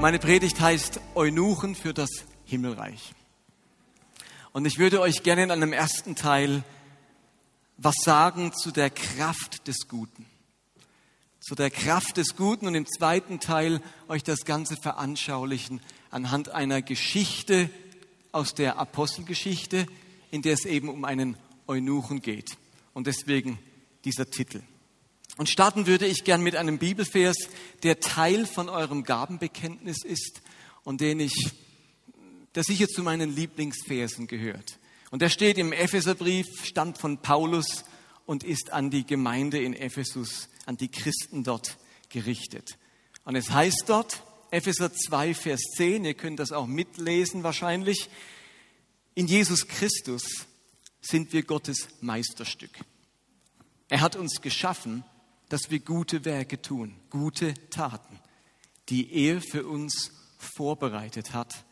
Meine Predigt heißt Eunuchen für das Himmelreich. Und ich würde euch gerne in einem ersten Teil was sagen zu der Kraft des Guten. Zu der Kraft des Guten und im zweiten Teil euch das Ganze veranschaulichen anhand einer Geschichte aus der Apostelgeschichte, in der es eben um einen Eunuchen geht. Und deswegen dieser Titel. Und starten würde ich gern mit einem Bibelvers, der Teil von eurem Gabenbekenntnis ist und den ich, der sicher zu meinen Lieblingsversen gehört. Und der steht im Epheserbrief, stammt von Paulus und ist an die Gemeinde in Ephesus, an die Christen dort gerichtet. Und es heißt dort, Epheser 2, Vers 10, ihr könnt das auch mitlesen wahrscheinlich, in Jesus Christus sind wir Gottes Meisterstück. Er hat uns geschaffen, dass wir gute Werke tun, gute Taten, die er für uns vorbereitet hat,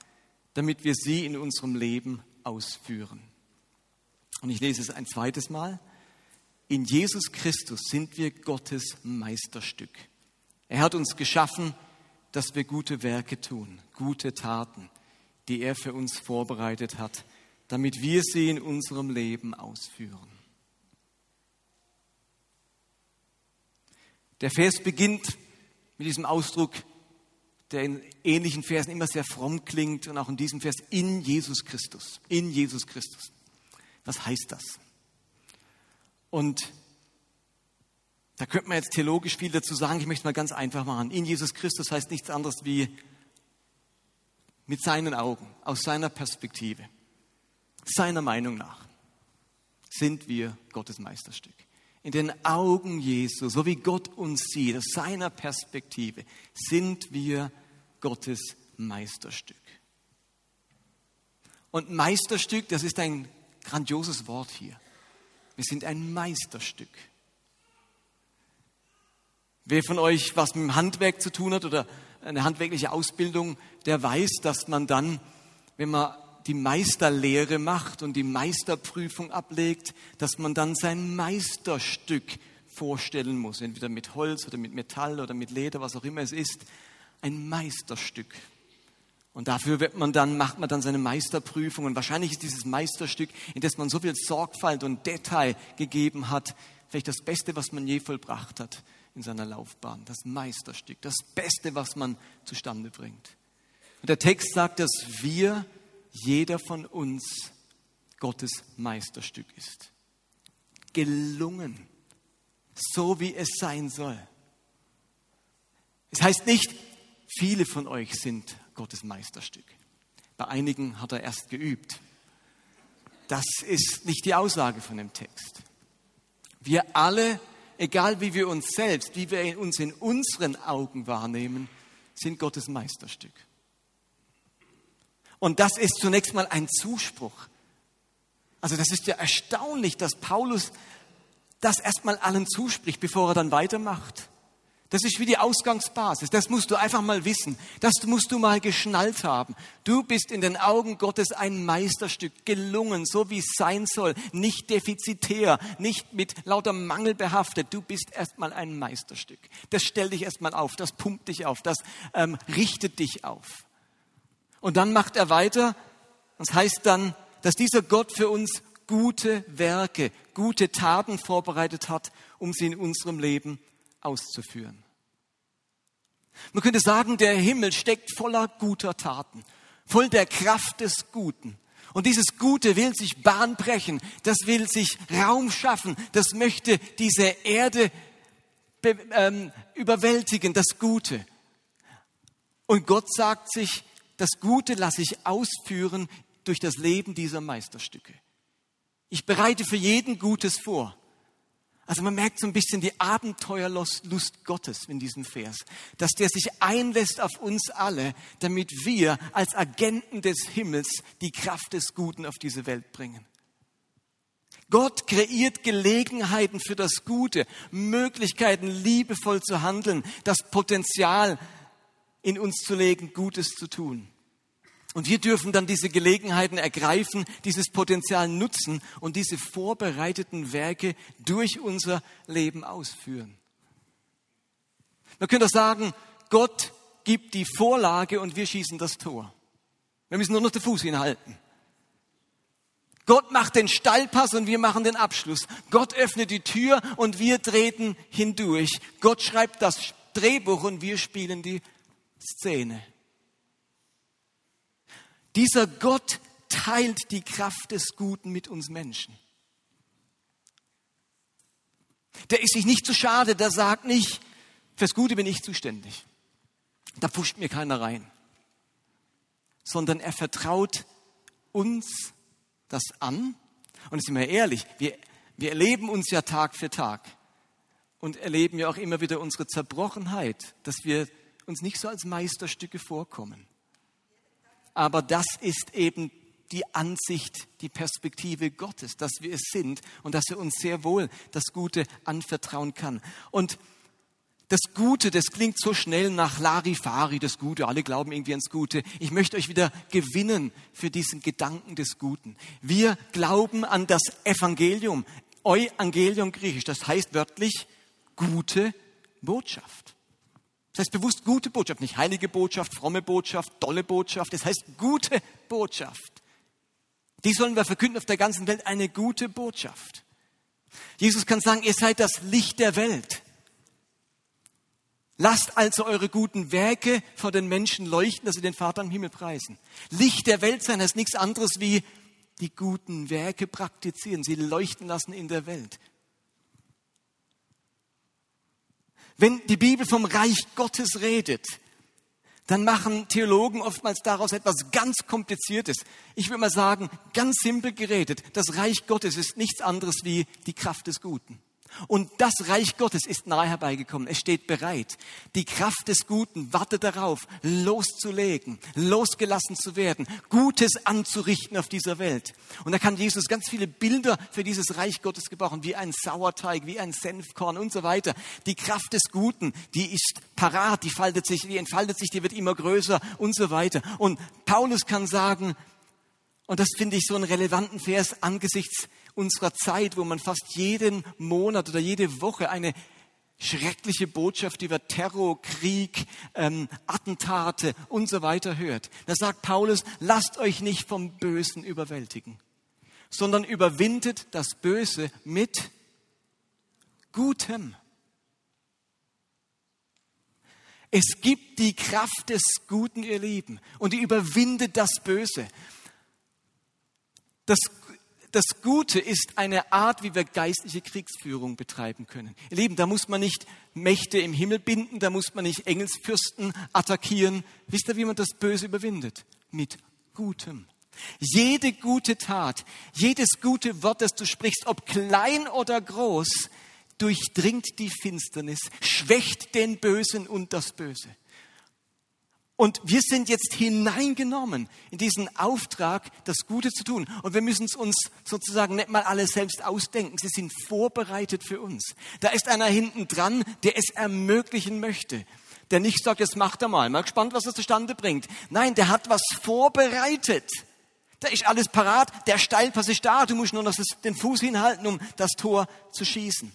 damit wir sie in unserem Leben ausführen. Und ich lese es ein zweites Mal. In Jesus Christus sind wir Gottes Meisterstück. Er hat uns geschaffen, dass wir gute Werke tun, gute Taten, die er für uns vorbereitet hat, damit wir sie in unserem Leben ausführen. Der Vers beginnt mit diesem Ausdruck, der in ähnlichen Versen immer sehr fromm klingt und auch in diesem Vers in Jesus Christus. In Jesus Christus. Was heißt das? Und da könnte man jetzt theologisch viel dazu sagen. Ich möchte es mal ganz einfach machen. In Jesus Christus heißt nichts anderes wie mit seinen Augen, aus seiner Perspektive, seiner Meinung nach, sind wir Gottes Meisterstück in den Augen Jesu, so wie Gott uns sieht, aus seiner Perspektive, sind wir Gottes Meisterstück. Und Meisterstück, das ist ein grandioses Wort hier. Wir sind ein Meisterstück. Wer von euch was mit dem Handwerk zu tun hat oder eine handwerkliche Ausbildung, der weiß, dass man dann, wenn man die Meisterlehre macht und die Meisterprüfung ablegt, dass man dann sein Meisterstück vorstellen muss, entweder mit Holz oder mit Metall oder mit Leder, was auch immer es ist, ein Meisterstück. Und dafür wird man dann, macht man dann seine Meisterprüfung. Und wahrscheinlich ist dieses Meisterstück, in das man so viel Sorgfalt und Detail gegeben hat, vielleicht das Beste, was man je vollbracht hat in seiner Laufbahn. Das Meisterstück, das Beste, was man zustande bringt. Und der Text sagt, dass wir jeder von uns Gottes Meisterstück ist. Gelungen, so wie es sein soll. Es heißt nicht, viele von euch sind Gottes Meisterstück. Bei einigen hat er erst geübt. Das ist nicht die Aussage von dem Text. Wir alle, egal wie wir uns selbst, wie wir uns in unseren Augen wahrnehmen, sind Gottes Meisterstück. Und das ist zunächst mal ein Zuspruch. Also das ist ja erstaunlich, dass Paulus das erstmal allen zuspricht, bevor er dann weitermacht. Das ist wie die Ausgangsbasis. Das musst du einfach mal wissen. Das musst du mal geschnallt haben. Du bist in den Augen Gottes ein Meisterstück, gelungen, so wie es sein soll. Nicht defizitär, nicht mit lauter Mangel behaftet. Du bist erstmal ein Meisterstück. Das stellt dich erstmal auf, das pumpt dich auf, das ähm, richtet dich auf. Und dann macht er weiter. Das heißt dann, dass dieser Gott für uns gute Werke, gute Taten vorbereitet hat, um sie in unserem Leben auszuführen. Man könnte sagen, der Himmel steckt voller guter Taten, voll der Kraft des Guten. Und dieses Gute will sich Bahn brechen, das will sich Raum schaffen, das möchte diese Erde ähm, überwältigen, das Gute. Und Gott sagt sich, das Gute lasse ich ausführen durch das Leben dieser Meisterstücke. Ich bereite für jeden Gutes vor. Also man merkt so ein bisschen die Abenteuerlust Gottes in diesem Vers, dass der sich einlässt auf uns alle, damit wir als Agenten des Himmels die Kraft des Guten auf diese Welt bringen. Gott kreiert Gelegenheiten für das Gute, Möglichkeiten, liebevoll zu handeln, das Potenzial in uns zu legen, Gutes zu tun. Und wir dürfen dann diese Gelegenheiten ergreifen, dieses Potenzial nutzen und diese vorbereiteten Werke durch unser Leben ausführen. Man könnte sagen, Gott gibt die Vorlage und wir schießen das Tor. Wir müssen nur noch den Fuß hinhalten. Gott macht den Steilpass und wir machen den Abschluss. Gott öffnet die Tür und wir treten hindurch. Gott schreibt das Drehbuch und wir spielen die Szene. Dieser Gott teilt die Kraft des Guten mit uns Menschen. Der ist sich nicht zu schade, der sagt nicht, fürs Gute bin ich zuständig. Da pusht mir keiner rein. Sondern er vertraut uns das an. Und sind wir ehrlich, wir, wir erleben uns ja Tag für Tag und erleben ja auch immer wieder unsere Zerbrochenheit, dass wir uns nicht so als Meisterstücke vorkommen aber das ist eben die Ansicht, die Perspektive Gottes, dass wir es sind und dass er uns sehr wohl das Gute anvertrauen kann. Und das Gute, das klingt so schnell nach Larifari, das Gute. Alle glauben irgendwie ans Gute. Ich möchte euch wieder gewinnen für diesen Gedanken des Guten. Wir glauben an das Evangelium. Evangelium griechisch, das heißt wörtlich gute Botschaft. Das heißt bewusst gute Botschaft, nicht heilige Botschaft, fromme Botschaft, tolle Botschaft. Das heißt gute Botschaft. Die sollen wir verkünden auf der ganzen Welt, eine gute Botschaft. Jesus kann sagen, ihr seid das Licht der Welt. Lasst also eure guten Werke vor den Menschen leuchten, dass sie den Vater im Himmel preisen. Licht der Welt sein heißt nichts anderes wie die guten Werke praktizieren, sie leuchten lassen in der Welt. Wenn die Bibel vom Reich Gottes redet, dann machen Theologen oftmals daraus etwas ganz Kompliziertes. Ich würde mal sagen, ganz simpel geredet, das Reich Gottes ist nichts anderes wie die Kraft des Guten. Und das Reich Gottes ist nahe herbeigekommen. Es steht bereit. Die Kraft des Guten wartet darauf, loszulegen, losgelassen zu werden, Gutes anzurichten auf dieser Welt. Und da kann Jesus ganz viele Bilder für dieses Reich Gottes gebrauchen, wie ein Sauerteig, wie ein Senfkorn und so weiter. Die Kraft des Guten, die ist parat, die faltet sich, die entfaltet sich, die wird immer größer und so weiter. Und Paulus kann sagen, und das finde ich so einen relevanten Vers angesichts unserer Zeit, wo man fast jeden Monat oder jede Woche eine schreckliche Botschaft über Terror, Krieg, ähm, Attentate und so weiter hört. Da sagt Paulus, lasst euch nicht vom Bösen überwältigen, sondern überwindet das Böse mit Gutem. Es gibt die Kraft des Guten, ihr Lieben, und die überwindet das Böse. Das, das Gute ist eine Art, wie wir geistliche Kriegsführung betreiben können. Ihr Lieben, da muss man nicht Mächte im Himmel binden, da muss man nicht Engelsfürsten attackieren. Wisst ihr, wie man das Böse überwindet? Mit Gutem. Jede gute Tat, jedes gute Wort, das du sprichst, ob klein oder groß, durchdringt die Finsternis, schwächt den Bösen und das Böse. Und wir sind jetzt hineingenommen in diesen Auftrag, das Gute zu tun. Und wir müssen es uns sozusagen nicht mal alles selbst ausdenken. Sie sind vorbereitet für uns. Da ist einer hinten dran, der es ermöglichen möchte. Der nicht sagt, jetzt macht er mal. Mal gespannt, was er zustande bringt. Nein, der hat was vorbereitet. Da ist alles parat. Der Steilpass ist da. Du musst nur noch den Fuß hinhalten, um das Tor zu schießen.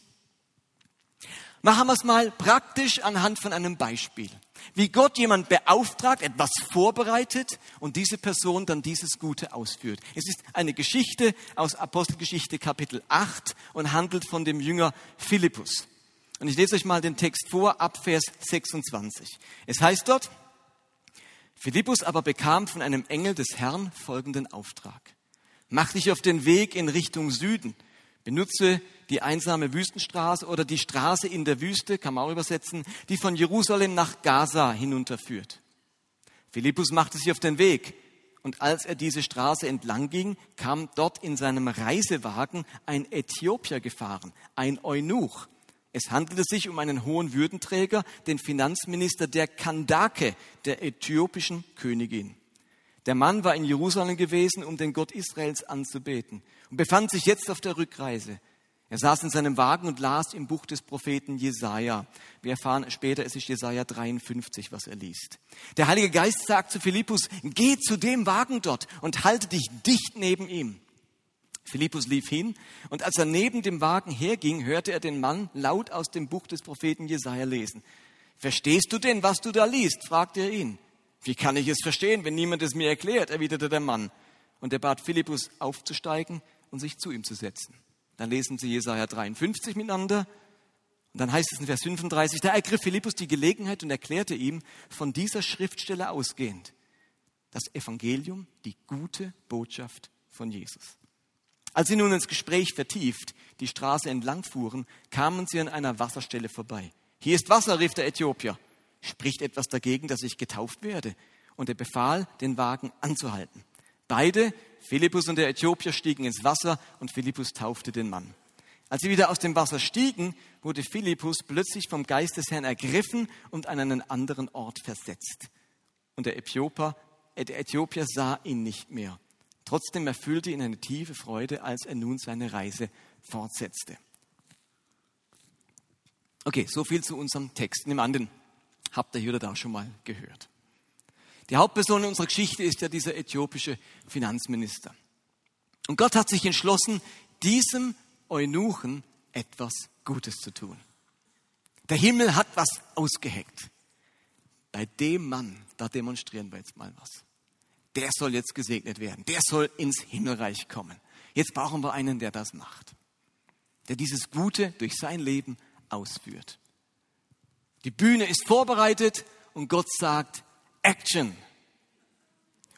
Machen wir es mal praktisch anhand von einem Beispiel wie Gott jemand beauftragt, etwas vorbereitet und diese Person dann dieses Gute ausführt. Es ist eine Geschichte aus Apostelgeschichte Kapitel 8 und handelt von dem Jünger Philippus. Und ich lese euch mal den Text vor, ab Vers 26. Es heißt dort, Philippus aber bekam von einem Engel des Herrn folgenden Auftrag. Mach dich auf den Weg in Richtung Süden Benutze die einsame Wüstenstraße oder die Straße in der Wüste, kann man auch übersetzen, die von Jerusalem nach Gaza hinunterführt. Philippus machte sich auf den Weg Und als er diese Straße entlang ging, kam dort in seinem Reisewagen ein Äthiopier gefahren, ein Eunuch. Es handelte sich um einen hohen Würdenträger, den Finanzminister der Kandake, der äthiopischen Königin. Der Mann war in Jerusalem gewesen, um den Gott Israels anzubeten und befand sich jetzt auf der Rückreise. Er saß in seinem Wagen und las im Buch des Propheten Jesaja. Wir erfahren später, es ist Jesaja 53, was er liest. Der Heilige Geist sagt zu Philippus, geh zu dem Wagen dort und halte dich dicht neben ihm. Philippus lief hin und als er neben dem Wagen herging, hörte er den Mann laut aus dem Buch des Propheten Jesaja lesen. Verstehst du denn, was du da liest? fragte er ihn. Wie kann ich es verstehen, wenn niemand es mir erklärt? erwiderte der Mann. Und er bat Philippus aufzusteigen und sich zu ihm zu setzen. Dann lesen Sie Jesaja 53 miteinander. Und dann heißt es in Vers 35, da ergriff Philippus die Gelegenheit und erklärte ihm von dieser Schriftstelle ausgehend das Evangelium, die gute Botschaft von Jesus. Als sie nun ins Gespräch vertieft die Straße entlang fuhren, kamen sie an einer Wasserstelle vorbei. Hier ist Wasser, rief der Äthiopier. Spricht etwas dagegen, dass ich getauft werde? Und er befahl, den Wagen anzuhalten. Beide Philippus und der Äthiopier stiegen ins Wasser und Philippus taufte den Mann. Als sie wieder aus dem Wasser stiegen, wurde Philippus plötzlich vom Geist des Herrn ergriffen und an einen anderen Ort versetzt. Und der Äthiopier, äh, der Äthiopier sah ihn nicht mehr. Trotzdem erfüllte ihn eine tiefe Freude, als er nun seine Reise fortsetzte. Okay, so viel zu unserem Text. Nimm an, den habt ihr hier oder da schon mal gehört. Die Hauptperson in unserer Geschichte ist ja dieser äthiopische Finanzminister. Und Gott hat sich entschlossen, diesem Eunuchen etwas Gutes zu tun. Der Himmel hat was ausgeheckt. Bei dem Mann, da demonstrieren wir jetzt mal was. Der soll jetzt gesegnet werden. Der soll ins Himmelreich kommen. Jetzt brauchen wir einen, der das macht. Der dieses Gute durch sein Leben ausführt. Die Bühne ist vorbereitet und Gott sagt, Action.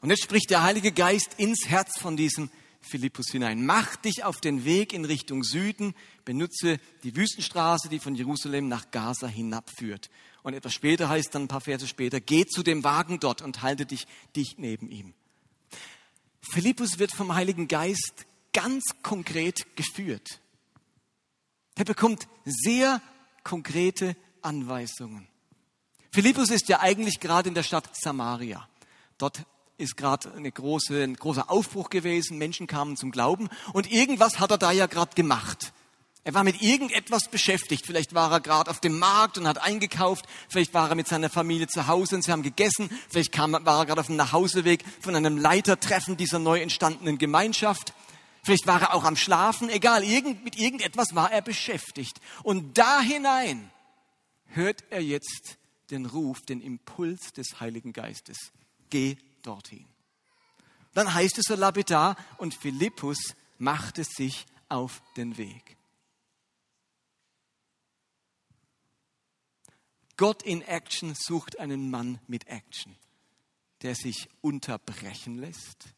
Und jetzt spricht der Heilige Geist ins Herz von diesem Philippus hinein. Mach dich auf den Weg in Richtung Süden, benutze die Wüstenstraße, die von Jerusalem nach Gaza hinabführt. Und etwas später heißt dann ein paar Verse später, geh zu dem Wagen dort und halte dich dicht neben ihm. Philippus wird vom Heiligen Geist ganz konkret geführt. Er bekommt sehr konkrete Anweisungen. Philippus ist ja eigentlich gerade in der Stadt Samaria. Dort ist gerade große, ein großer Aufbruch gewesen, Menschen kamen zum Glauben und irgendwas hat er da ja gerade gemacht. Er war mit irgendetwas beschäftigt. Vielleicht war er gerade auf dem Markt und hat eingekauft. Vielleicht war er mit seiner Familie zu Hause und sie haben gegessen. Vielleicht kam, war er gerade auf dem Nachhauseweg von einem Leitertreffen dieser neu entstandenen Gemeinschaft. Vielleicht war er auch am Schlafen. Egal, irgend, mit irgendetwas war er beschäftigt. Und da hinein hört er jetzt den Ruf, den Impuls des Heiligen Geistes. Geh dorthin. Dann heißt es so lapidar, und Philippus machte sich auf den Weg. Gott in Action sucht einen Mann mit Action, der sich unterbrechen lässt,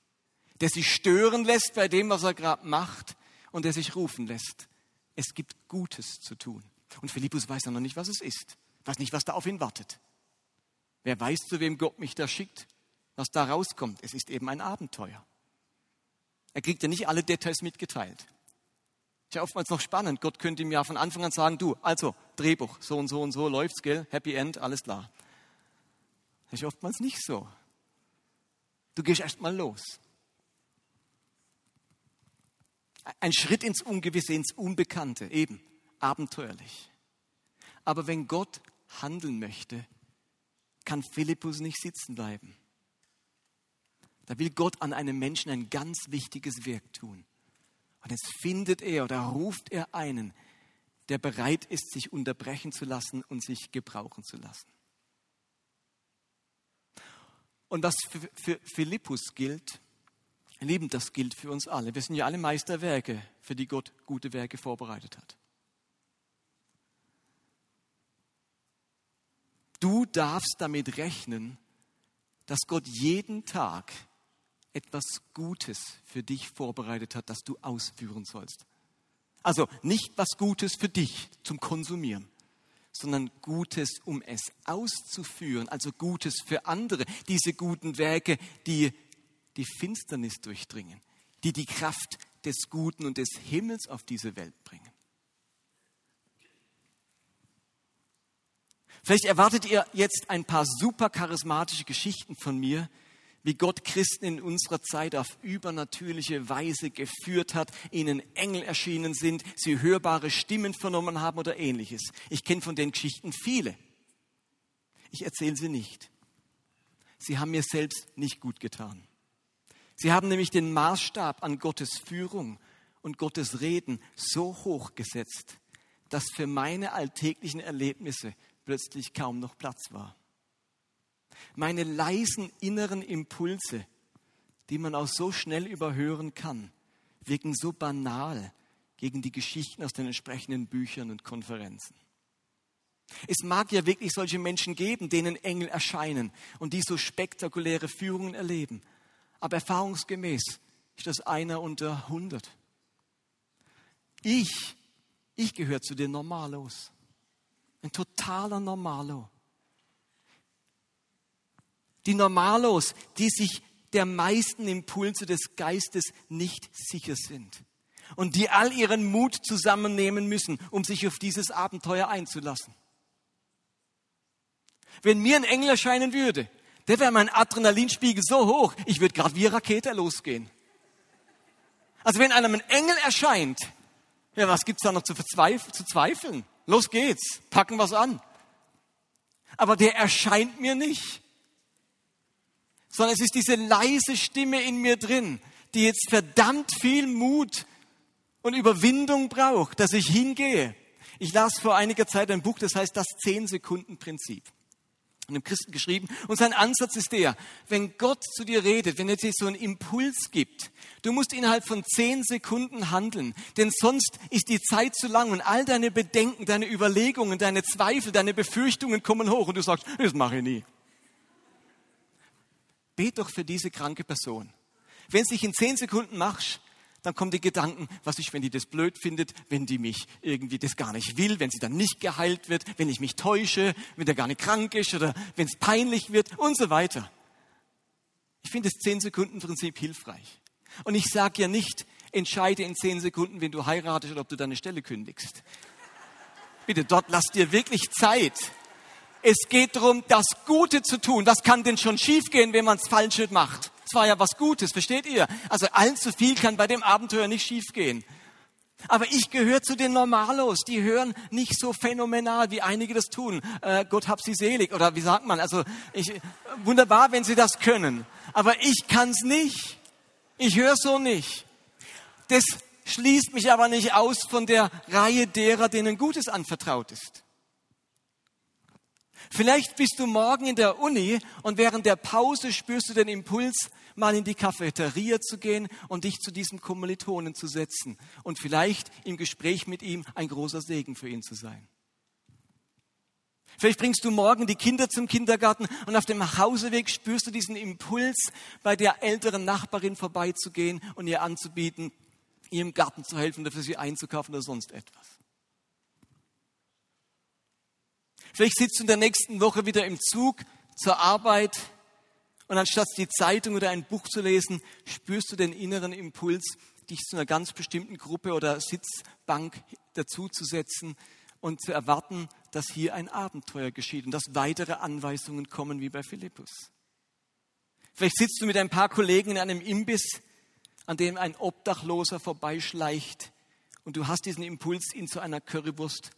der sich stören lässt bei dem, was er gerade macht und der sich rufen lässt. Es gibt Gutes zu tun. Und Philippus weiß noch nicht, was es ist weiß nicht, was da auf ihn wartet. Wer weiß, zu wem Gott mich da schickt, was da rauskommt. Es ist eben ein Abenteuer. Er kriegt ja nicht alle Details mitgeteilt. Ist ja oftmals noch spannend. Gott könnte ihm ja von Anfang an sagen, du, also, Drehbuch, so und so und so läuft's, gell? Happy End, alles klar. Das ist oftmals nicht so. Du gehst erst mal los. Ein Schritt ins Ungewisse, ins Unbekannte, eben, abenteuerlich. Aber wenn Gott handeln möchte, kann Philippus nicht sitzen bleiben. Da will Gott an einem Menschen ein ganz wichtiges Werk tun. Und jetzt findet er oder ruft er einen, der bereit ist, sich unterbrechen zu lassen und sich gebrauchen zu lassen. Und was für, für Philippus gilt, Lieben, das gilt für uns alle. Wir sind ja alle Meisterwerke, für die Gott gute Werke vorbereitet hat. Du darfst damit rechnen, dass Gott jeden Tag etwas Gutes für dich vorbereitet hat, das du ausführen sollst. Also nicht was Gutes für dich zum Konsumieren, sondern Gutes, um es auszuführen, also Gutes für andere. Diese guten Werke, die die Finsternis durchdringen, die die Kraft des Guten und des Himmels auf diese Welt bringen. Vielleicht erwartet ihr jetzt ein paar super charismatische Geschichten von mir, wie Gott Christen in unserer Zeit auf übernatürliche Weise geführt hat, ihnen Engel erschienen sind, sie hörbare Stimmen vernommen haben oder ähnliches. Ich kenne von den Geschichten viele. Ich erzähle sie nicht. Sie haben mir selbst nicht gut getan. Sie haben nämlich den Maßstab an Gottes Führung und Gottes Reden so hoch gesetzt, dass für meine alltäglichen Erlebnisse plötzlich kaum noch Platz war. Meine leisen inneren Impulse, die man auch so schnell überhören kann, wirken so banal gegen die Geschichten aus den entsprechenden Büchern und Konferenzen. Es mag ja wirklich solche Menschen geben, denen Engel erscheinen und die so spektakuläre Führungen erleben. Aber erfahrungsgemäß ist das einer unter hundert. Ich, ich gehöre zu den Normalos. Ein totaler Normalo. Die Normalos, die sich der meisten Impulse des Geistes nicht sicher sind und die all ihren Mut zusammennehmen müssen, um sich auf dieses Abenteuer einzulassen. Wenn mir ein Engel erscheinen würde, der wäre mein Adrenalinspiegel so hoch, ich würde gerade wie Rakete losgehen. Also wenn einem ein Engel erscheint, ja, was gibt's da noch zu, zu zweifeln? Los geht's, packen wir's an. Aber der erscheint mir nicht, sondern es ist diese leise Stimme in mir drin, die jetzt verdammt viel Mut und Überwindung braucht, dass ich hingehe. Ich las vor einiger Zeit ein Buch, das heißt das Zehn-Sekunden-Prinzip einem Christen geschrieben. Und sein Ansatz ist der, wenn Gott zu dir redet, wenn er dir so einen Impuls gibt, du musst innerhalb von zehn Sekunden handeln, denn sonst ist die Zeit zu lang und all deine Bedenken, deine Überlegungen, deine Zweifel, deine Befürchtungen kommen hoch und du sagst, das mache ich nie. Bet doch für diese kranke Person. Wenn es dich in zehn Sekunden machst, dann kommen die Gedanken, was ist, wenn die das blöd findet, wenn die mich irgendwie das gar nicht will, wenn sie dann nicht geheilt wird, wenn ich mich täusche, wenn der gar nicht krank ist oder wenn es peinlich wird und so weiter. Ich finde das 10-Sekunden-Prinzip hilfreich. Und ich sage ja nicht, entscheide in 10 Sekunden, wenn du heiratest oder ob du deine Stelle kündigst. Bitte, dort lass dir wirklich Zeit. Es geht darum, das Gute zu tun. Was kann denn schon schiefgehen, wenn man es falsch macht? Es war ja was Gutes, versteht ihr? Also allzu viel kann bei dem Abenteuer nicht schiefgehen. Aber ich gehöre zu den Normalos, die hören nicht so phänomenal, wie einige das tun. Äh, Gott hab sie selig. Oder wie sagt man? Also ich, wunderbar, wenn sie das können. Aber ich kann's nicht. Ich höre so nicht. Das schließt mich aber nicht aus von der Reihe derer, denen Gutes anvertraut ist. Vielleicht bist du morgen in der Uni und während der Pause spürst du den Impuls, mal in die Cafeteria zu gehen und dich zu diesem Kommilitonen zu setzen und vielleicht im Gespräch mit ihm ein großer Segen für ihn zu sein. Vielleicht bringst du morgen die Kinder zum Kindergarten und auf dem Nachhauseweg spürst du diesen Impuls, bei der älteren Nachbarin vorbeizugehen und ihr anzubieten, ihr im Garten zu helfen oder für sie einzukaufen oder sonst etwas. Vielleicht sitzt du in der nächsten Woche wieder im Zug zur Arbeit und anstatt die Zeitung oder ein Buch zu lesen, spürst du den inneren Impuls, dich zu einer ganz bestimmten Gruppe oder Sitzbank dazuzusetzen und zu erwarten, dass hier ein Abenteuer geschieht und dass weitere Anweisungen kommen wie bei Philippus. Vielleicht sitzt du mit ein paar Kollegen in einem Imbiss, an dem ein Obdachloser vorbeischleicht und du hast diesen Impuls, ihn zu einer Currywurst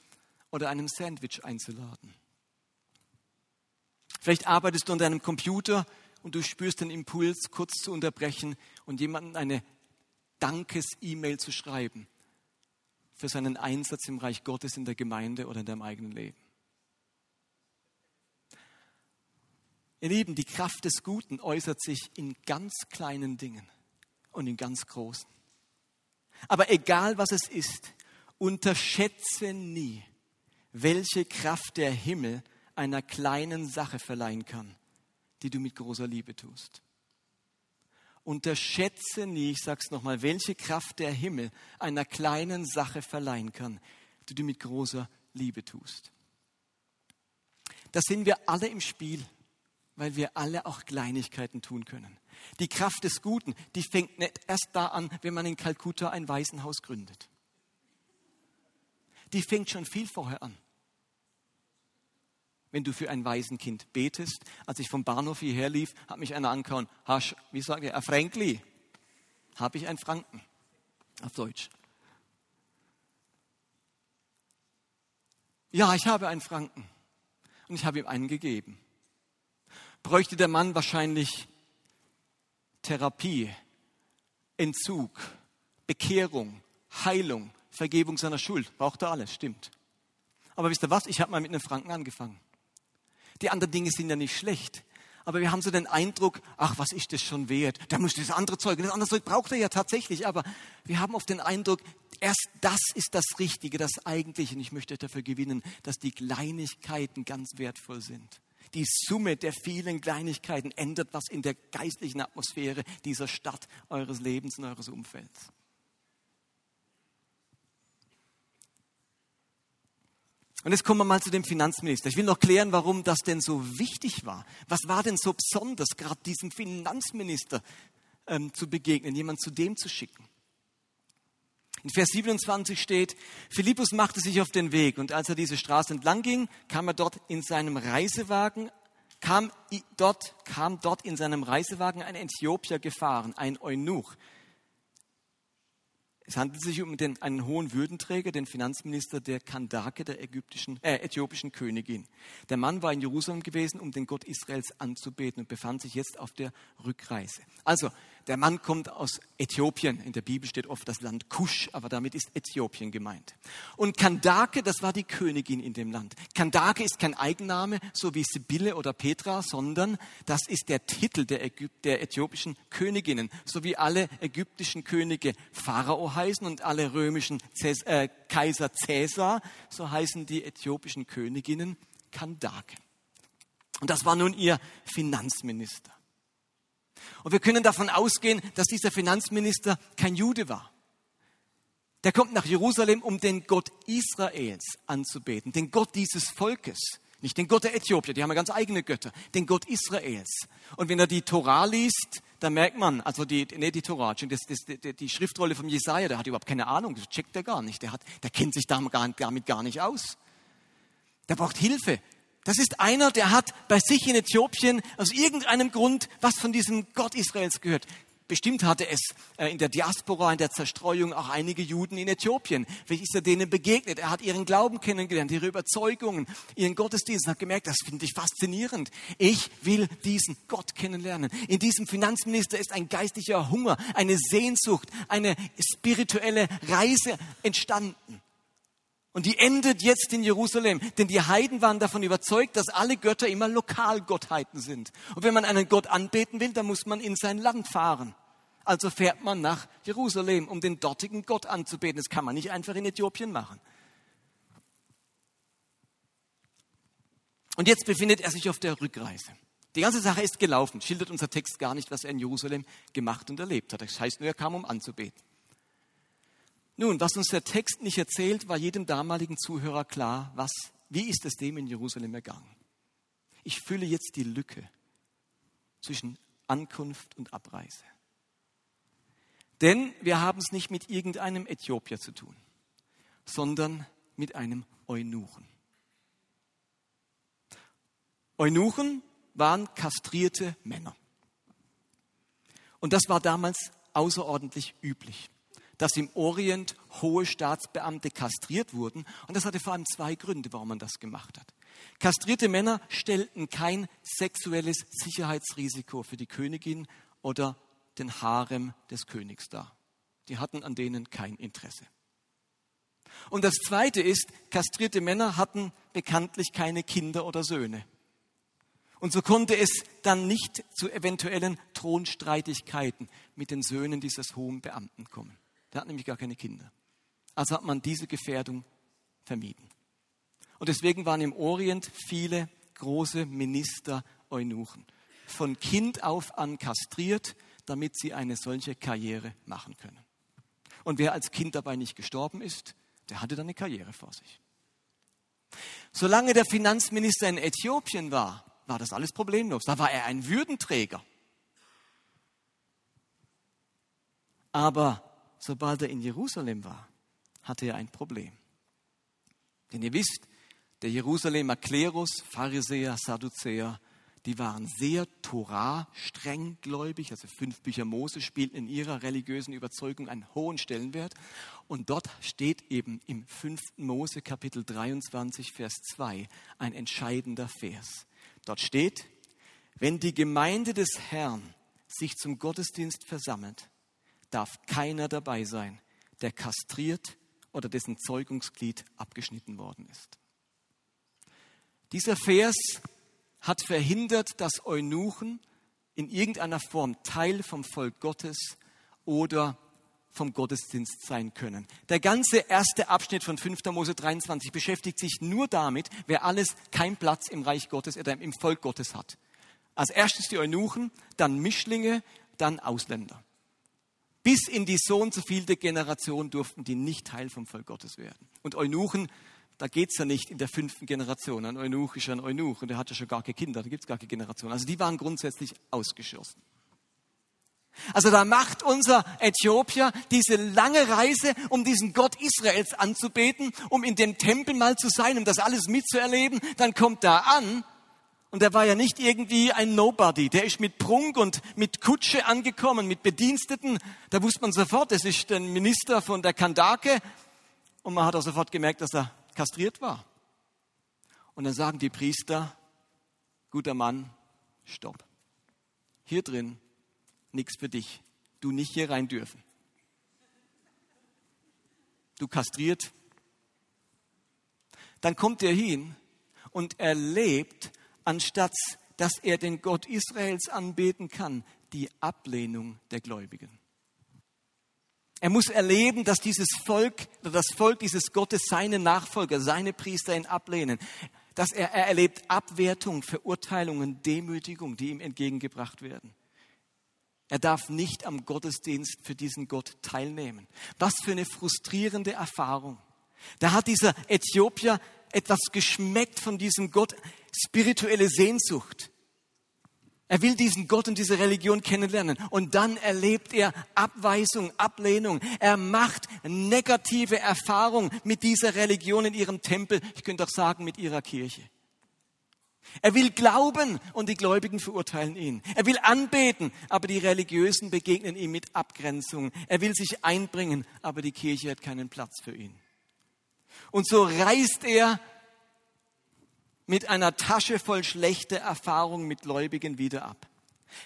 oder einem Sandwich einzuladen. Vielleicht arbeitest du an deinem Computer und du spürst den Impuls, kurz zu unterbrechen und jemandem eine Dankes-E-Mail zu schreiben für seinen Einsatz im Reich Gottes in der Gemeinde oder in deinem eigenen Leben. Ihr Lieben, die Kraft des Guten äußert sich in ganz kleinen Dingen und in ganz großen. Aber egal was es ist, unterschätze nie, welche Kraft der Himmel einer kleinen Sache verleihen kann, die du mit großer Liebe tust. Unterschätze nie, ich sag's nochmal, welche Kraft der Himmel einer kleinen Sache verleihen kann, die du mit großer Liebe tust. Da sind wir alle im Spiel. weil wir alle auch Kleinigkeiten tun können. Die Kraft des Guten, die fängt nicht erst da an, wenn man in Kalkutta ein Waisenhaus gründet. Die fängt schon viel vorher an. Wenn du für ein Waisenkind betest, als ich vom Bahnhof hierher lief, hat mich einer angehauen, Hasch, wie sagt er, ein habe ich einen Franken, auf Deutsch. Ja, ich habe einen Franken und ich habe ihm einen gegeben. Bräuchte der Mann wahrscheinlich Therapie, Entzug, Bekehrung, Heilung, Vergebung seiner Schuld. Braucht er alles, stimmt. Aber wisst ihr was? Ich habe mal mit einem Franken angefangen. Die anderen Dinge sind ja nicht schlecht. Aber wir haben so den Eindruck, ach, was ist das schon wert? Da muss das andere Zeug, das andere Zeug braucht er ja tatsächlich. Aber wir haben oft den Eindruck, erst das ist das Richtige, das Eigentliche. Und ich möchte dafür gewinnen, dass die Kleinigkeiten ganz wertvoll sind. Die Summe der vielen Kleinigkeiten ändert was in der geistlichen Atmosphäre dieser Stadt, eures Lebens und eures Umfelds. Und jetzt kommen wir mal zu dem Finanzminister. Ich will noch klären, warum das denn so wichtig war. Was war denn so besonders, gerade diesem Finanzminister ähm, zu begegnen, jemand zu dem zu schicken? In Vers 27 steht, Philippus machte sich auf den Weg und als er diese Straße entlang ging, kam er dort in seinem Reisewagen, kam dort, kam dort in seinem Reisewagen ein Äthiopier gefahren, ein Eunuch. Es handelt sich um den, einen hohen Würdenträger, den Finanzminister der Kandake, der ägyptischen, äh, äthiopischen Königin. Der Mann war in Jerusalem gewesen, um den Gott Israels anzubeten und befand sich jetzt auf der Rückreise. Also, der Mann kommt aus Äthiopien. In der Bibel steht oft das Land Kusch, aber damit ist Äthiopien gemeint. Und Kandake, das war die Königin in dem Land. Kandake ist kein Eigenname, so wie Sibylle oder Petra, sondern das ist der Titel der, Ägyp der äthiopischen Königinnen, so wie alle ägyptischen Könige Pharao heißen und alle römischen Cäs äh, Kaiser Cäsar, so heißen die äthiopischen Königinnen Kandake. Und das war nun ihr Finanzminister. Und wir können davon ausgehen, dass dieser Finanzminister kein Jude war. Der kommt nach Jerusalem, um den Gott Israels anzubeten, den Gott dieses Volkes. Nicht den Gott der Äthiopier, die haben ja ganz eigene Götter, den Gott Israels. Und wenn er die Torah liest, dann merkt man, also die, nee, die Torah, das, das, die, die Schriftrolle von Jesaja, der hat überhaupt keine Ahnung, das checkt er gar nicht, der, hat, der kennt sich damit gar nicht aus. Der braucht Hilfe. Das ist einer, der hat bei sich in Äthiopien aus irgendeinem Grund was von diesem Gott Israels gehört. Bestimmt hatte es äh, in der Diaspora, in der Zerstreuung auch einige Juden in Äthiopien. Vielleicht ist er denen begegnet. Er hat ihren Glauben kennengelernt, ihre Überzeugungen, ihren Gottesdienst und hat gemerkt, das finde ich faszinierend. Ich will diesen Gott kennenlernen. In diesem Finanzminister ist ein geistlicher Hunger, eine Sehnsucht, eine spirituelle Reise entstanden. Und die endet jetzt in Jerusalem, denn die Heiden waren davon überzeugt, dass alle Götter immer Lokalgottheiten sind. Und wenn man einen Gott anbeten will, dann muss man in sein Land fahren. Also fährt man nach Jerusalem, um den dortigen Gott anzubeten. Das kann man nicht einfach in Äthiopien machen. Und jetzt befindet er sich auf der Rückreise. Die ganze Sache ist gelaufen, schildert unser Text gar nicht, was er in Jerusalem gemacht und erlebt hat. Das heißt nur, er kam, um anzubeten. Nun, was uns der Text nicht erzählt, war jedem damaligen Zuhörer klar, was, wie ist es dem in Jerusalem ergangen? Ich fülle jetzt die Lücke zwischen Ankunft und Abreise. Denn wir haben es nicht mit irgendeinem Äthiopier zu tun, sondern mit einem Eunuchen. Eunuchen waren kastrierte Männer. Und das war damals außerordentlich üblich dass im Orient hohe Staatsbeamte kastriert wurden. Und das hatte vor allem zwei Gründe, warum man das gemacht hat. Kastrierte Männer stellten kein sexuelles Sicherheitsrisiko für die Königin oder den Harem des Königs dar. Die hatten an denen kein Interesse. Und das Zweite ist, kastrierte Männer hatten bekanntlich keine Kinder oder Söhne. Und so konnte es dann nicht zu eventuellen Thronstreitigkeiten mit den Söhnen dieses hohen Beamten kommen. Der hat nämlich gar keine Kinder. Also hat man diese Gefährdung vermieden. Und deswegen waren im Orient viele große Minister Eunuchen. Von Kind auf an kastriert, damit sie eine solche Karriere machen können. Und wer als Kind dabei nicht gestorben ist, der hatte dann eine Karriere vor sich. Solange der Finanzminister in Äthiopien war, war das alles problemlos. Da war er ein Würdenträger. Aber sobald er in Jerusalem war, hatte er ein Problem. Denn ihr wisst, der Jerusalemer Klerus, Pharisäer, Sadduzäer, die waren sehr Torah strenggläubig, also fünf Bücher Mose spielten in ihrer religiösen Überzeugung einen hohen Stellenwert. Und dort steht eben im fünften Mose Kapitel 23, Vers 2 ein entscheidender Vers. Dort steht, wenn die Gemeinde des Herrn sich zum Gottesdienst versammelt, darf keiner dabei sein, der kastriert oder dessen Zeugungsglied abgeschnitten worden ist. Dieser Vers hat verhindert, dass Eunuchen in irgendeiner Form Teil vom Volk Gottes oder vom Gottesdienst sein können. Der ganze erste Abschnitt von 5. Mose 23 beschäftigt sich nur damit, wer alles keinen Platz im Reich Gottes oder im Volk Gottes hat. Als erstes die Eunuchen, dann Mischlinge, dann Ausländer. Bis in die so und so vielte Generation durften die nicht Teil vom Volk Gottes werden. Und Eunuchen, da geht es ja nicht in der fünften Generation. Ein Eunuch ist ein Eunuch und der hat ja schon gar keine Kinder, da gibt es gar keine Generation. Also die waren grundsätzlich ausgeschlossen. Also da macht unser Äthiopier diese lange Reise, um diesen Gott Israels anzubeten, um in dem Tempel mal zu sein, um das alles mitzuerleben. Dann kommt da an und er war ja nicht irgendwie ein Nobody. Der ist mit Prunk und mit Kutsche angekommen, mit Bediensteten. Da wusste man sofort, das ist der Minister von der Kandake. Und man hat auch sofort gemerkt, dass er kastriert war. Und dann sagen die Priester, guter Mann, stopp. Hier drin, nichts für dich. Du nicht hier rein dürfen. Du kastriert. Dann kommt er hin und erlebt, anstatt dass er den Gott Israels anbeten kann, die Ablehnung der Gläubigen. Er muss erleben, dass dieses Volk, das Volk dieses Gottes seine Nachfolger, seine Priester ihn ablehnen. Dass er, er erlebt Abwertung, Verurteilungen, Demütigung, die ihm entgegengebracht werden. Er darf nicht am Gottesdienst für diesen Gott teilnehmen. Was für eine frustrierende Erfahrung. Da hat dieser Äthiopier etwas geschmeckt von diesem Gott, spirituelle Sehnsucht. Er will diesen Gott und diese Religion kennenlernen. Und dann erlebt er Abweisung, Ablehnung. Er macht negative Erfahrungen mit dieser Religion in ihrem Tempel. Ich könnte auch sagen, mit ihrer Kirche. Er will glauben und die Gläubigen verurteilen ihn. Er will anbeten, aber die Religiösen begegnen ihm mit Abgrenzung. Er will sich einbringen, aber die Kirche hat keinen Platz für ihn. Und so reist er mit einer Tasche voll schlechter Erfahrungen mit Gläubigen wieder ab.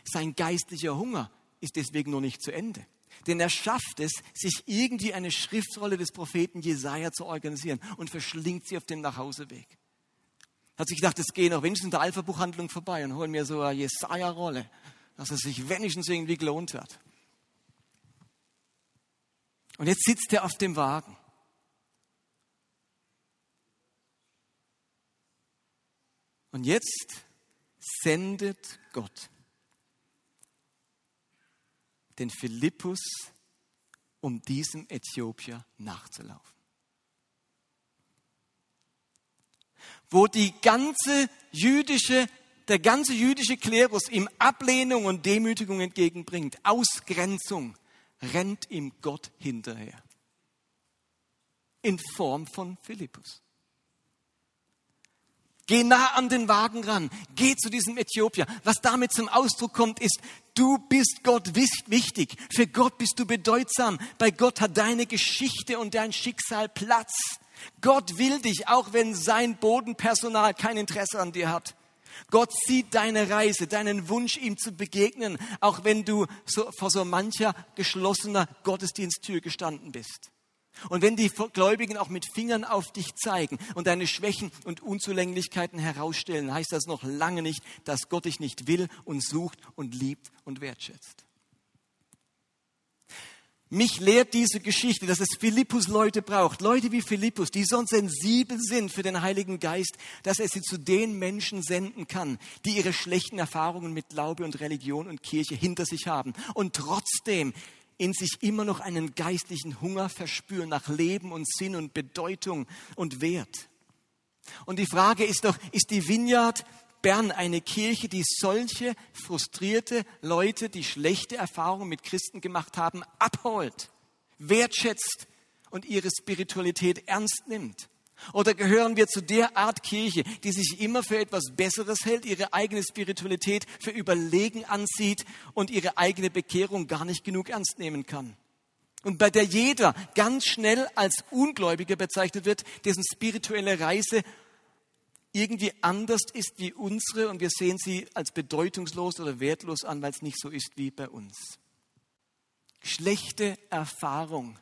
Sein geistlicher Hunger ist deswegen noch nicht zu Ende. Denn er schafft es, sich irgendwie eine Schriftrolle des Propheten Jesaja zu organisieren und verschlingt sie auf dem Nachhauseweg. Hat sich gedacht, es geht noch wenigstens in der Alpha-Buchhandlung vorbei und holen mir so eine Jesaja-Rolle, dass es sich wenigstens irgendwie gelohnt hat. Und jetzt sitzt er auf dem Wagen Und jetzt sendet Gott den Philippus, um diesem Äthiopier nachzulaufen. Wo die ganze jüdische, der ganze jüdische Klerus ihm Ablehnung und Demütigung entgegenbringt, Ausgrenzung, rennt ihm Gott hinterher. In Form von Philippus. Geh nah an den Wagen ran. Geh zu diesem Äthiopier. Was damit zum Ausdruck kommt, ist, du bist Gott wichtig. Für Gott bist du bedeutsam. Bei Gott hat deine Geschichte und dein Schicksal Platz. Gott will dich, auch wenn sein Bodenpersonal kein Interesse an dir hat. Gott sieht deine Reise, deinen Wunsch, ihm zu begegnen, auch wenn du so, vor so mancher geschlossener Gottesdiensttür gestanden bist. Und wenn die Gläubigen auch mit Fingern auf dich zeigen und deine Schwächen und Unzulänglichkeiten herausstellen, heißt das noch lange nicht, dass Gott dich nicht will und sucht und liebt und wertschätzt. Mich lehrt diese Geschichte, dass es Philippus Leute braucht, Leute wie Philippus, die so sensibel sind für den Heiligen Geist, dass er sie zu den Menschen senden kann, die ihre schlechten Erfahrungen mit Glaube und Religion und Kirche hinter sich haben und trotzdem in sich immer noch einen geistlichen Hunger verspüren nach Leben und Sinn und Bedeutung und Wert. Und die Frage ist doch, ist die Vineyard Bern eine Kirche, die solche frustrierte Leute, die schlechte Erfahrungen mit Christen gemacht haben, abholt, wertschätzt und ihre Spiritualität ernst nimmt? Oder gehören wir zu der Art Kirche, die sich immer für etwas Besseres hält, ihre eigene Spiritualität für überlegen ansieht und ihre eigene Bekehrung gar nicht genug ernst nehmen kann? Und bei der jeder ganz schnell als Ungläubiger bezeichnet wird, dessen spirituelle Reise irgendwie anders ist wie unsere und wir sehen sie als bedeutungslos oder wertlos an, weil es nicht so ist wie bei uns. Schlechte Erfahrung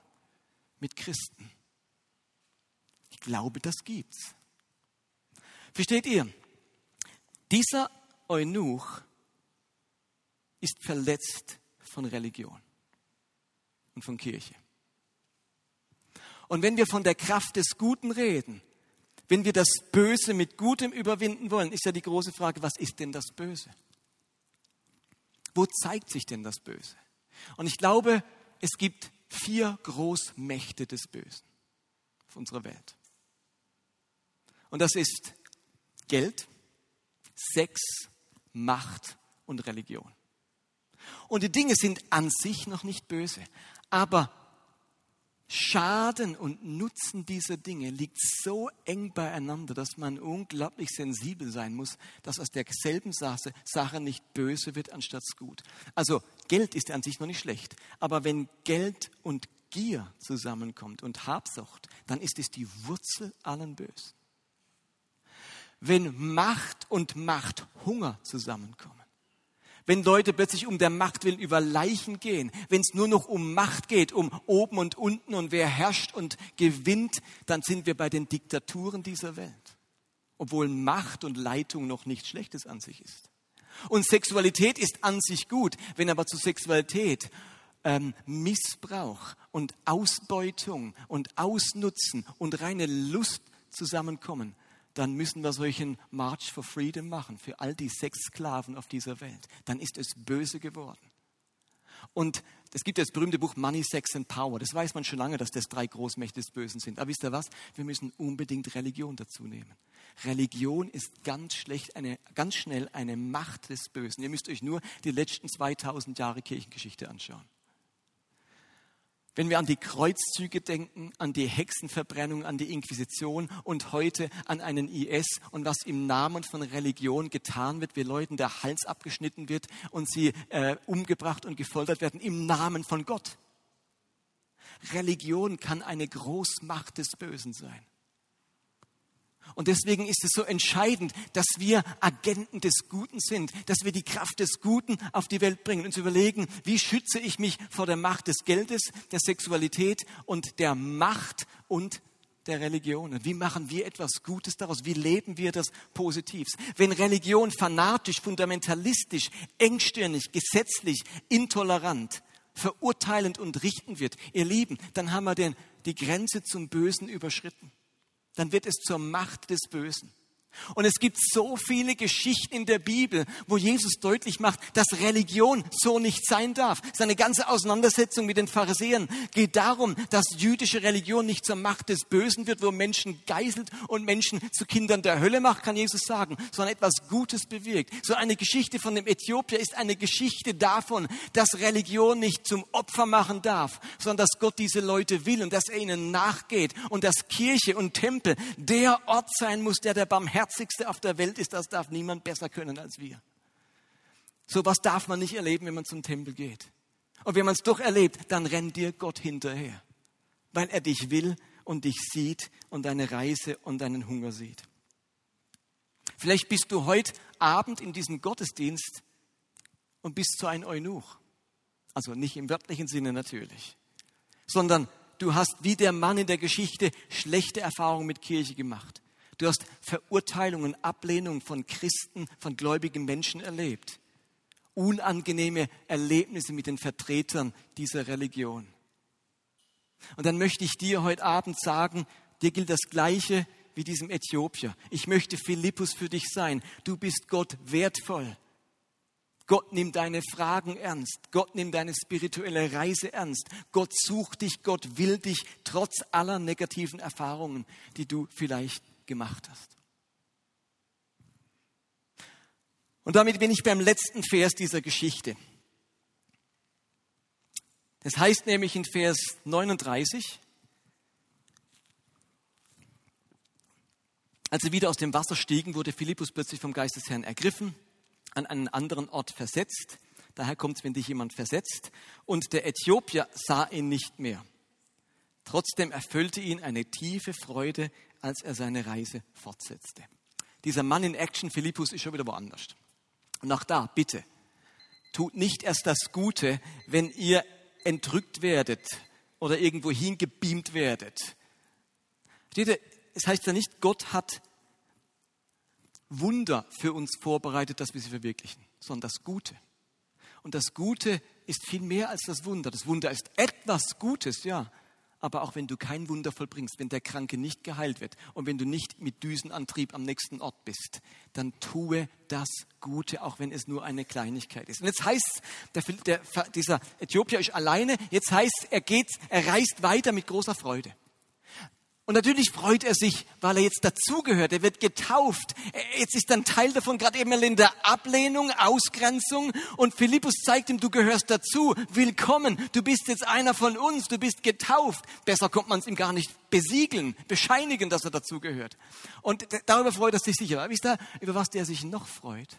mit Christen. Ich glaube, das gibt's. Versteht ihr? Dieser Eunuch ist verletzt von Religion und von Kirche. Und wenn wir von der Kraft des Guten reden, wenn wir das Böse mit Gutem überwinden wollen, ist ja die große Frage, was ist denn das Böse? Wo zeigt sich denn das Böse? Und ich glaube, es gibt vier Großmächte des Bösen auf unserer Welt. Und das ist Geld, Sex, Macht und Religion. Und die Dinge sind an sich noch nicht böse, aber Schaden und Nutzen dieser Dinge liegt so eng beieinander, dass man unglaublich sensibel sein muss, dass aus derselben Sache nicht böse wird anstatt gut. Also Geld ist an sich noch nicht schlecht, aber wenn Geld und Gier zusammenkommt und Habsucht, dann ist es die Wurzel allen Bösen. Wenn Macht und Machthunger zusammenkommen, wenn Leute plötzlich um der Macht willen über Leichen gehen, wenn es nur noch um Macht geht, um oben und unten und wer herrscht und gewinnt, dann sind wir bei den Diktaturen dieser Welt. Obwohl Macht und Leitung noch nichts Schlechtes an sich ist. Und Sexualität ist an sich gut, wenn aber zu Sexualität ähm, Missbrauch und Ausbeutung und Ausnutzen und reine Lust zusammenkommen, dann müssen wir solchen March for Freedom machen für all die Sexsklaven auf dieser Welt. Dann ist es böse geworden. Und es gibt das berühmte Buch Money, Sex and Power. Das weiß man schon lange, dass das drei Großmächte des Bösen sind. Aber wisst ihr was? Wir müssen unbedingt Religion dazu nehmen. Religion ist ganz schlecht, eine, ganz schnell eine Macht des Bösen. Ihr müsst euch nur die letzten 2000 Jahre Kirchengeschichte anschauen. Wenn wir an die Kreuzzüge denken, an die Hexenverbrennung, an die Inquisition und heute an einen IS und was im Namen von Religion getan wird, wie Leuten der Hals abgeschnitten wird und sie äh, umgebracht und gefoltert werden im Namen von Gott. Religion kann eine Großmacht des Bösen sein. Und deswegen ist es so entscheidend, dass wir Agenten des Guten sind, dass wir die Kraft des Guten auf die Welt bringen und zu überlegen, wie schütze ich mich vor der Macht des Geldes, der Sexualität und der Macht und der Religion. Und wie machen wir etwas Gutes daraus? Wie leben wir das positiv? Wenn Religion fanatisch, fundamentalistisch, engstirnig, gesetzlich, intolerant, verurteilend und richten wird, ihr Lieben, dann haben wir den, die Grenze zum Bösen überschritten dann wird es zur Macht des Bösen. Und es gibt so viele Geschichten in der Bibel, wo Jesus deutlich macht, dass Religion so nicht sein darf. Seine ganze Auseinandersetzung mit den Pharisäern geht darum, dass jüdische Religion nicht zur Macht des Bösen wird, wo Menschen geißelt und Menschen zu Kindern der Hölle macht, kann Jesus sagen, sondern etwas Gutes bewirkt. So eine Geschichte von dem Äthiopier ist eine Geschichte davon, dass Religion nicht zum Opfer machen darf, sondern dass Gott diese Leute will und dass er ihnen nachgeht und dass Kirche und Tempel der Ort sein muss, der der Barmherzigkeit Herzigste auf der Welt ist, das darf niemand besser können als wir. So was darf man nicht erleben, wenn man zum Tempel geht. Und wenn man es doch erlebt, dann rennt dir Gott hinterher, weil er dich will und dich sieht und deine Reise und deinen Hunger sieht. Vielleicht bist du heute Abend in diesem Gottesdienst und bist so ein Eunuch. Also nicht im wörtlichen Sinne natürlich, sondern du hast wie der Mann in der Geschichte schlechte Erfahrungen mit Kirche gemacht. Du hast Verurteilungen, Ablehnung von Christen, von gläubigen Menschen erlebt. Unangenehme Erlebnisse mit den Vertretern dieser Religion. Und dann möchte ich dir heute Abend sagen, dir gilt das Gleiche wie diesem Äthiopier. Ich möchte Philippus für dich sein. Du bist Gott wertvoll. Gott nimmt deine Fragen ernst. Gott nimmt deine spirituelle Reise ernst. Gott sucht dich. Gott will dich trotz aller negativen Erfahrungen, die du vielleicht gemacht hast. Und damit bin ich beim letzten Vers dieser Geschichte. Das heißt nämlich in Vers 39, als sie wieder aus dem Wasser stiegen, wurde Philippus plötzlich vom Geist des Herrn ergriffen, an einen anderen Ort versetzt. Daher kommt es, wenn dich jemand versetzt. Und der Äthiopier sah ihn nicht mehr. Trotzdem erfüllte ihn eine tiefe Freude, als er seine Reise fortsetzte. Dieser Mann in Action, Philippus, ist schon wieder woanders. Und auch da, bitte, tut nicht erst das Gute, wenn ihr entrückt werdet oder irgendwo hingebeamt werdet. Steht ihr, es heißt ja nicht, Gott hat Wunder für uns vorbereitet, dass wir sie verwirklichen, sondern das Gute. Und das Gute ist viel mehr als das Wunder. Das Wunder ist etwas Gutes, ja. Aber auch wenn du kein Wunder vollbringst, wenn der Kranke nicht geheilt wird und wenn du nicht mit Düsenantrieb am nächsten Ort bist, dann tue das Gute, auch wenn es nur eine Kleinigkeit ist. Und jetzt heißt der, der, dieser Äthiopier ist alleine, jetzt heißt er geht, er reist weiter mit großer Freude. Und natürlich freut er sich, weil er jetzt dazugehört. Er wird getauft. Jetzt ist ein Teil davon gerade eben in der Ablehnung, Ausgrenzung. Und Philippus zeigt ihm, du gehörst dazu. Willkommen. Du bist jetzt einer von uns. Du bist getauft. Besser kommt man es ihm gar nicht besiegeln, bescheinigen, dass er dazugehört. Und darüber freut er sich sicher. Aber wisst ihr, über was der sich noch freut?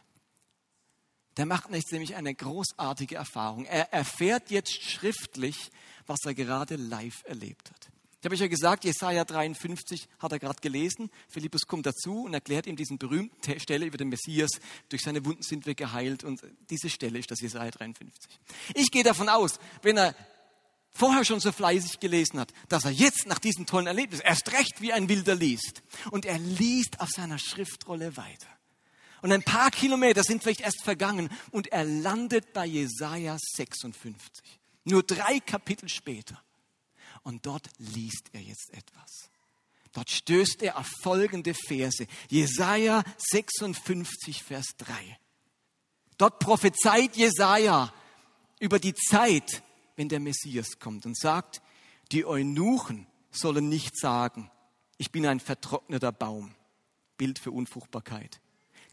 Der macht nämlich eine großartige Erfahrung. Er erfährt jetzt schriftlich, was er gerade live erlebt hat. Ich habe euch ja gesagt, Jesaja 53 hat er gerade gelesen. Philippus kommt dazu und erklärt ihm diesen berühmten Stelle über den Messias. Durch seine Wunden sind wir geheilt. Und diese Stelle ist das Jesaja 53. Ich gehe davon aus, wenn er vorher schon so fleißig gelesen hat, dass er jetzt nach diesem tollen Erlebnis erst recht wie ein Wilder liest. Und er liest auf seiner Schriftrolle weiter. Und ein paar Kilometer sind vielleicht erst vergangen und er landet bei Jesaja 56. Nur drei Kapitel später. Und dort liest er jetzt etwas. Dort stößt er auf folgende Verse. Jesaja 56, Vers 3. Dort prophezeit Jesaja über die Zeit, wenn der Messias kommt und sagt, die Eunuchen sollen nicht sagen, ich bin ein vertrockneter Baum. Bild für Unfruchtbarkeit.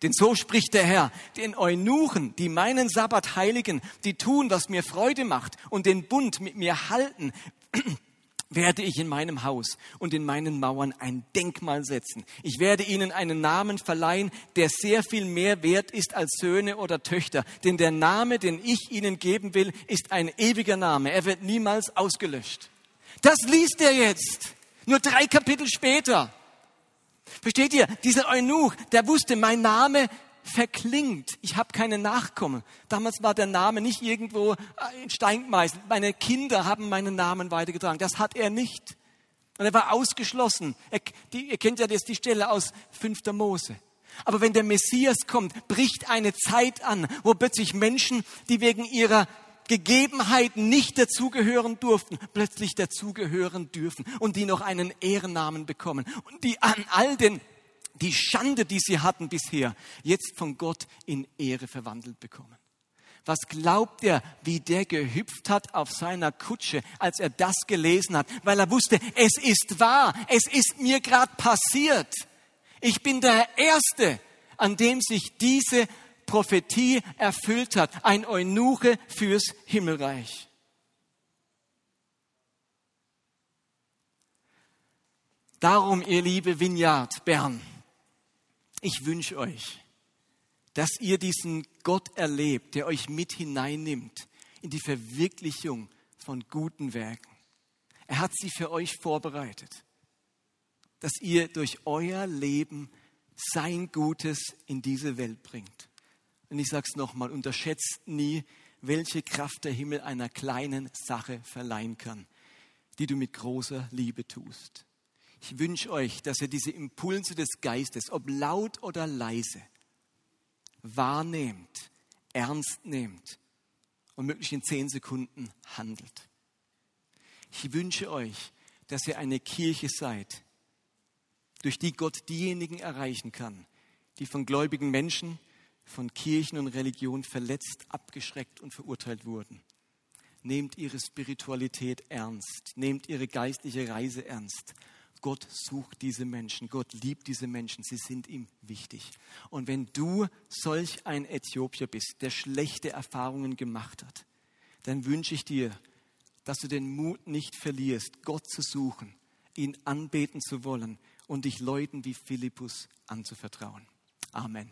Denn so spricht der Herr, den Eunuchen, die meinen Sabbat heiligen, die tun, was mir Freude macht und den Bund mit mir halten, werde ich in meinem Haus und in meinen Mauern ein Denkmal setzen. Ich werde ihnen einen Namen verleihen, der sehr viel mehr wert ist als Söhne oder Töchter. Denn der Name, den ich ihnen geben will, ist ein ewiger Name. Er wird niemals ausgelöscht. Das liest er jetzt. Nur drei Kapitel später. Versteht ihr? Dieser Eunuch, der wusste, mein Name verklingt. Ich habe keine Nachkommen. Damals war der Name nicht irgendwo äh, in Stein gemeißelt. Meine Kinder haben meinen Namen weitergetragen. Das hat er nicht. Und er war ausgeschlossen. Er, die, ihr kennt ja jetzt die Stelle aus 5. Mose. Aber wenn der Messias kommt, bricht eine Zeit an, wo plötzlich Menschen, die wegen ihrer Gegebenheiten nicht dazugehören durften, plötzlich dazugehören dürfen und die noch einen Ehrennamen bekommen und die an all den die Schande, die sie hatten bisher, jetzt von Gott in Ehre verwandelt bekommen. Was glaubt er, wie der gehüpft hat auf seiner Kutsche, als er das gelesen hat, weil er wusste, es ist wahr, es ist mir gerade passiert. Ich bin der Erste, an dem sich diese Prophetie erfüllt hat, ein Eunuche fürs Himmelreich. Darum, ihr liebe Vineyard Bern, ich wünsche euch, dass ihr diesen Gott erlebt, der euch mit hineinnimmt in die Verwirklichung von guten Werken. Er hat sie für euch vorbereitet, dass ihr durch euer Leben sein Gutes in diese Welt bringt. Und ich sage es nochmal, unterschätzt nie, welche Kraft der Himmel einer kleinen Sache verleihen kann, die du mit großer Liebe tust. Ich wünsche euch, dass ihr diese Impulse des Geistes, ob laut oder leise, wahrnehmt, ernst nehmt und möglich in zehn Sekunden handelt. Ich wünsche euch, dass ihr eine Kirche seid, durch die Gott diejenigen erreichen kann, die von gläubigen Menschen, von Kirchen und Religion verletzt, abgeschreckt und verurteilt wurden. Nehmt ihre Spiritualität ernst, nehmt ihre geistliche Reise ernst Gott sucht diese Menschen, Gott liebt diese Menschen, sie sind ihm wichtig. Und wenn du solch ein Äthiopier bist, der schlechte Erfahrungen gemacht hat, dann wünsche ich dir, dass du den Mut nicht verlierst, Gott zu suchen, ihn anbeten zu wollen und dich Leuten wie Philippus anzuvertrauen. Amen.